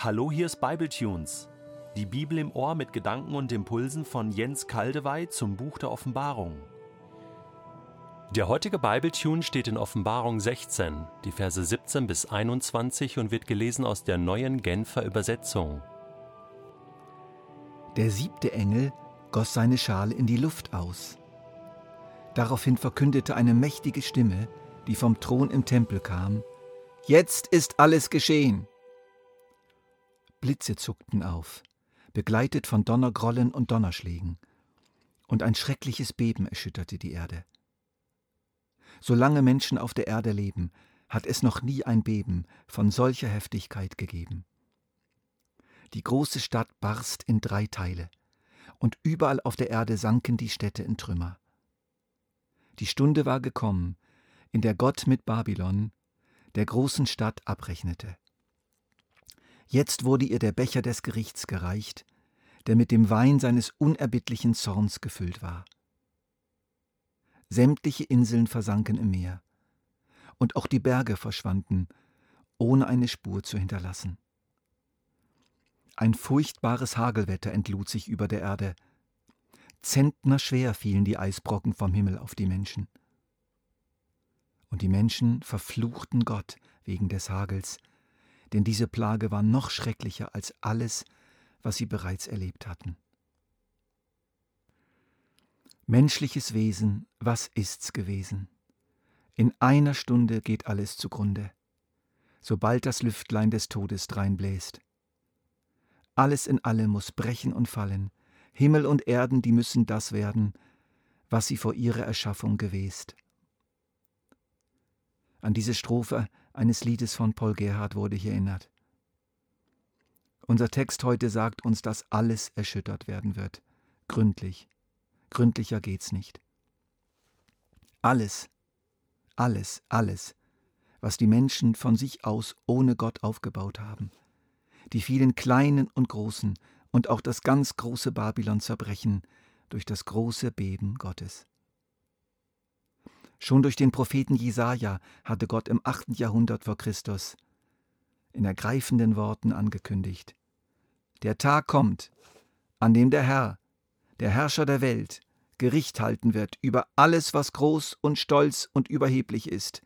Hallo, hier ist Bibletunes. Die Bibel im Ohr mit Gedanken und Impulsen von Jens Kaldewey zum Buch der Offenbarung. Der heutige Bibletune steht in Offenbarung 16, die Verse 17 bis 21 und wird gelesen aus der neuen Genfer Übersetzung. Der siebte Engel goss seine Schale in die Luft aus. Daraufhin verkündete eine mächtige Stimme, die vom Thron im Tempel kam, Jetzt ist alles geschehen. Blitze zuckten auf, begleitet von Donnergrollen und Donnerschlägen, und ein schreckliches Beben erschütterte die Erde. Solange Menschen auf der Erde leben, hat es noch nie ein Beben von solcher Heftigkeit gegeben. Die große Stadt barst in drei Teile, und überall auf der Erde sanken die Städte in Trümmer. Die Stunde war gekommen, in der Gott mit Babylon, der großen Stadt, abrechnete. Jetzt wurde ihr der Becher des Gerichts gereicht, der mit dem Wein seines unerbittlichen Zorns gefüllt war. Sämtliche Inseln versanken im Meer, und auch die Berge verschwanden, ohne eine Spur zu hinterlassen. Ein furchtbares Hagelwetter entlud sich über der Erde. Zentnerschwer fielen die Eisbrocken vom Himmel auf die Menschen. Und die Menschen verfluchten Gott wegen des Hagels, denn diese Plage war noch schrecklicher als alles, was sie bereits erlebt hatten. Menschliches Wesen, was ist's gewesen? In einer Stunde geht alles zugrunde, sobald das Lüftlein des Todes dreinbläst. Alles in allem muss brechen und fallen. Himmel und Erden, die müssen das werden, was sie vor ihrer Erschaffung gewest. An diese Strophe eines Liedes von Paul Gerhard wurde hier erinnert. Unser Text heute sagt uns, dass alles erschüttert werden wird. Gründlich. Gründlicher geht's nicht. Alles, alles, alles, was die Menschen von sich aus ohne Gott aufgebaut haben die vielen kleinen und großen und auch das ganz große Babylon zerbrechen durch das große Beben Gottes. Schon durch den Propheten Jesaja hatte Gott im 8. Jahrhundert vor Christus in ergreifenden Worten angekündigt: Der Tag kommt, an dem der Herr, der Herrscher der Welt, Gericht halten wird über alles, was groß und stolz und überheblich ist.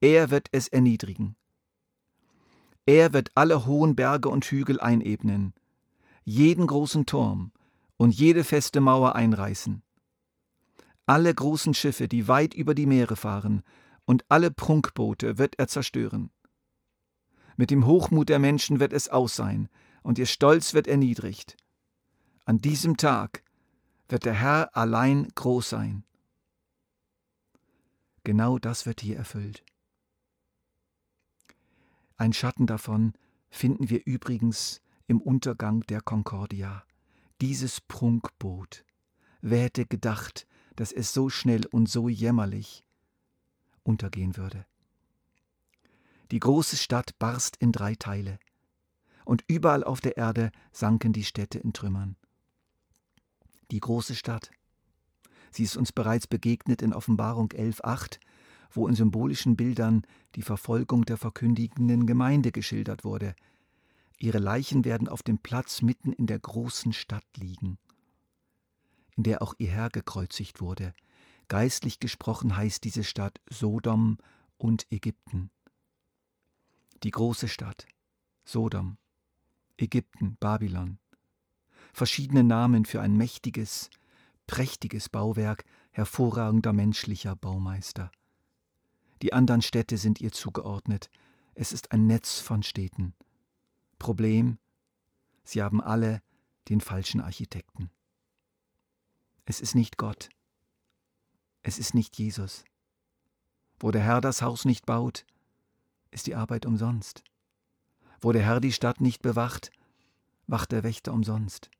Er wird es erniedrigen. Er wird alle hohen Berge und Hügel einebnen, jeden großen Turm und jede feste Mauer einreißen. Alle großen Schiffe, die weit über die Meere fahren, und alle Prunkboote wird er zerstören. Mit dem Hochmut der Menschen wird es aus sein, und ihr Stolz wird erniedrigt. An diesem Tag wird der Herr allein groß sein. Genau das wird hier erfüllt. Ein Schatten davon finden wir übrigens im Untergang der Concordia. Dieses Prunkboot. Wer hätte gedacht, dass es so schnell und so jämmerlich untergehen würde? Die große Stadt barst in drei Teile, und überall auf der Erde sanken die Städte in Trümmern. Die große Stadt. Sie ist uns bereits begegnet in Offenbarung 11.8 wo in symbolischen Bildern die Verfolgung der verkündigenden Gemeinde geschildert wurde. Ihre Leichen werden auf dem Platz mitten in der großen Stadt liegen, in der auch ihr Herr gekreuzigt wurde. Geistlich gesprochen heißt diese Stadt Sodom und Ägypten. Die große Stadt, Sodom, Ägypten, Babylon. Verschiedene Namen für ein mächtiges, prächtiges Bauwerk hervorragender menschlicher Baumeister. Die anderen Städte sind ihr zugeordnet. Es ist ein Netz von Städten. Problem, sie haben alle den falschen Architekten. Es ist nicht Gott. Es ist nicht Jesus. Wo der Herr das Haus nicht baut, ist die Arbeit umsonst. Wo der Herr die Stadt nicht bewacht, wacht der Wächter umsonst.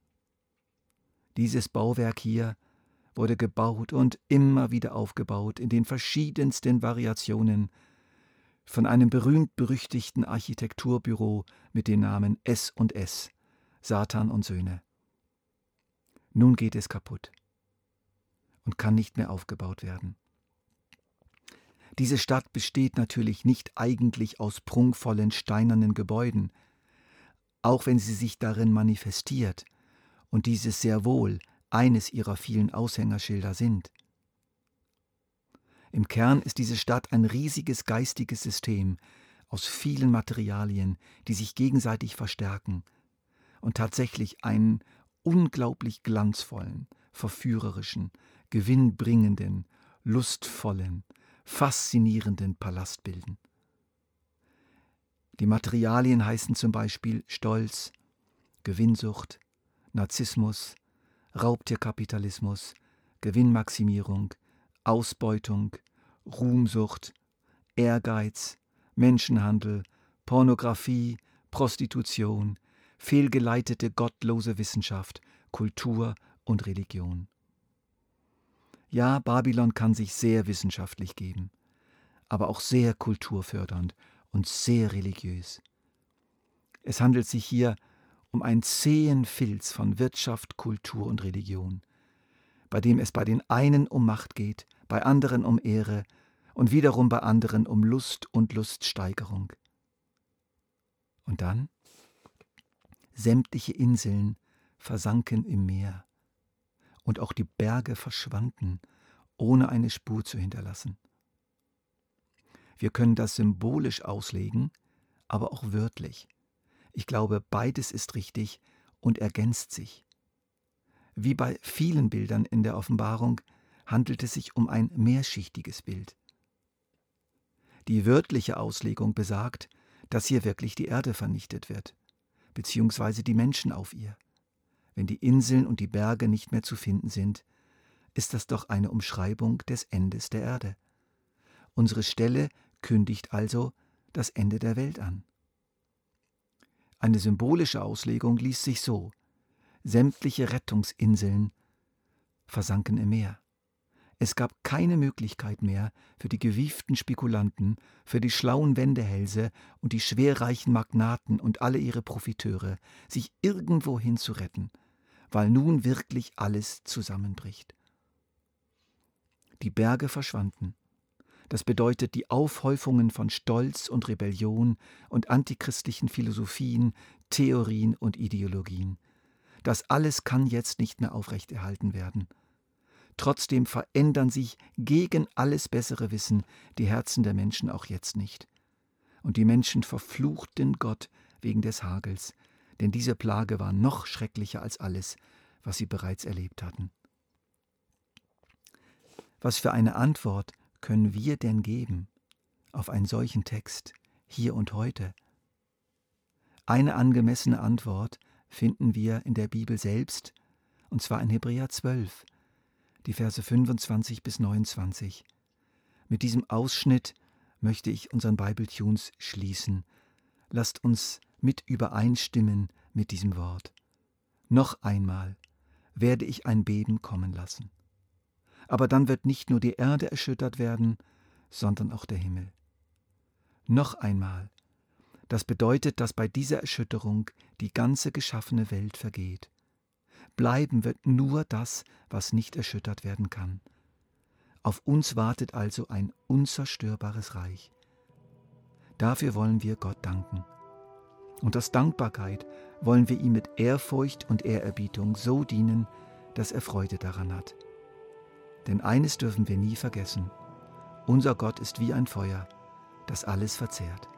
Dieses Bauwerk hier wurde gebaut und immer wieder aufgebaut in den verschiedensten Variationen von einem berühmt-berüchtigten Architekturbüro mit dem Namen S und S, Satan und Söhne. Nun geht es kaputt und kann nicht mehr aufgebaut werden. Diese Stadt besteht natürlich nicht eigentlich aus prunkvollen steinernen Gebäuden, auch wenn sie sich darin manifestiert und dieses sehr wohl eines ihrer vielen Aushängerschilder sind. Im Kern ist diese Stadt ein riesiges geistiges System aus vielen Materialien, die sich gegenseitig verstärken und tatsächlich einen unglaublich glanzvollen, verführerischen, gewinnbringenden, lustvollen, faszinierenden Palast bilden. Die Materialien heißen zum Beispiel Stolz, Gewinnsucht, Narzissmus, Raubtierkapitalismus, Gewinnmaximierung, Ausbeutung, Ruhmsucht, Ehrgeiz, Menschenhandel, Pornografie, Prostitution, fehlgeleitete gottlose Wissenschaft, Kultur und Religion. Ja, Babylon kann sich sehr wissenschaftlich geben, aber auch sehr kulturfördernd und sehr religiös. Es handelt sich hier um einen zähen Filz von Wirtschaft, Kultur und Religion, bei dem es bei den einen um Macht geht, bei anderen um Ehre und wiederum bei anderen um Lust und Luststeigerung. Und dann? Sämtliche Inseln versanken im Meer, und auch die Berge verschwanden, ohne eine Spur zu hinterlassen. Wir können das symbolisch auslegen, aber auch wörtlich. Ich glaube, beides ist richtig und ergänzt sich. Wie bei vielen Bildern in der Offenbarung handelt es sich um ein mehrschichtiges Bild. Die wörtliche Auslegung besagt, dass hier wirklich die Erde vernichtet wird, beziehungsweise die Menschen auf ihr. Wenn die Inseln und die Berge nicht mehr zu finden sind, ist das doch eine Umschreibung des Endes der Erde. Unsere Stelle kündigt also das Ende der Welt an. Eine symbolische Auslegung liest sich so Sämtliche Rettungsinseln versanken im Meer. Es gab keine Möglichkeit mehr für die gewieften Spekulanten, für die schlauen Wendehälse und die schwerreichen Magnaten und alle ihre Profiteure, sich irgendwohin zu retten, weil nun wirklich alles zusammenbricht. Die Berge verschwanden. Das bedeutet die Aufhäufungen von Stolz und Rebellion und antichristlichen Philosophien, Theorien und Ideologien. Das alles kann jetzt nicht mehr aufrechterhalten werden. Trotzdem verändern sich gegen alles bessere Wissen die Herzen der Menschen auch jetzt nicht. Und die Menschen verfluchten Gott wegen des Hagels, denn diese Plage war noch schrecklicher als alles, was sie bereits erlebt hatten. Was für eine Antwort können wir denn geben auf einen solchen Text hier und heute? Eine angemessene Antwort finden wir in der Bibel selbst, und zwar in Hebräer 12, die Verse 25 bis 29. Mit diesem Ausschnitt möchte ich unseren Bible Tunes schließen. Lasst uns mit übereinstimmen mit diesem Wort. Noch einmal werde ich ein Beben kommen lassen. Aber dann wird nicht nur die Erde erschüttert werden, sondern auch der Himmel. Noch einmal. Das bedeutet, dass bei dieser Erschütterung die ganze geschaffene Welt vergeht. Bleiben wird nur das, was nicht erschüttert werden kann. Auf uns wartet also ein unzerstörbares Reich. Dafür wollen wir Gott danken. Und aus Dankbarkeit wollen wir ihm mit Ehrfurcht und Ehrerbietung so dienen, dass er Freude daran hat. Denn eines dürfen wir nie vergessen. Unser Gott ist wie ein Feuer, das alles verzehrt.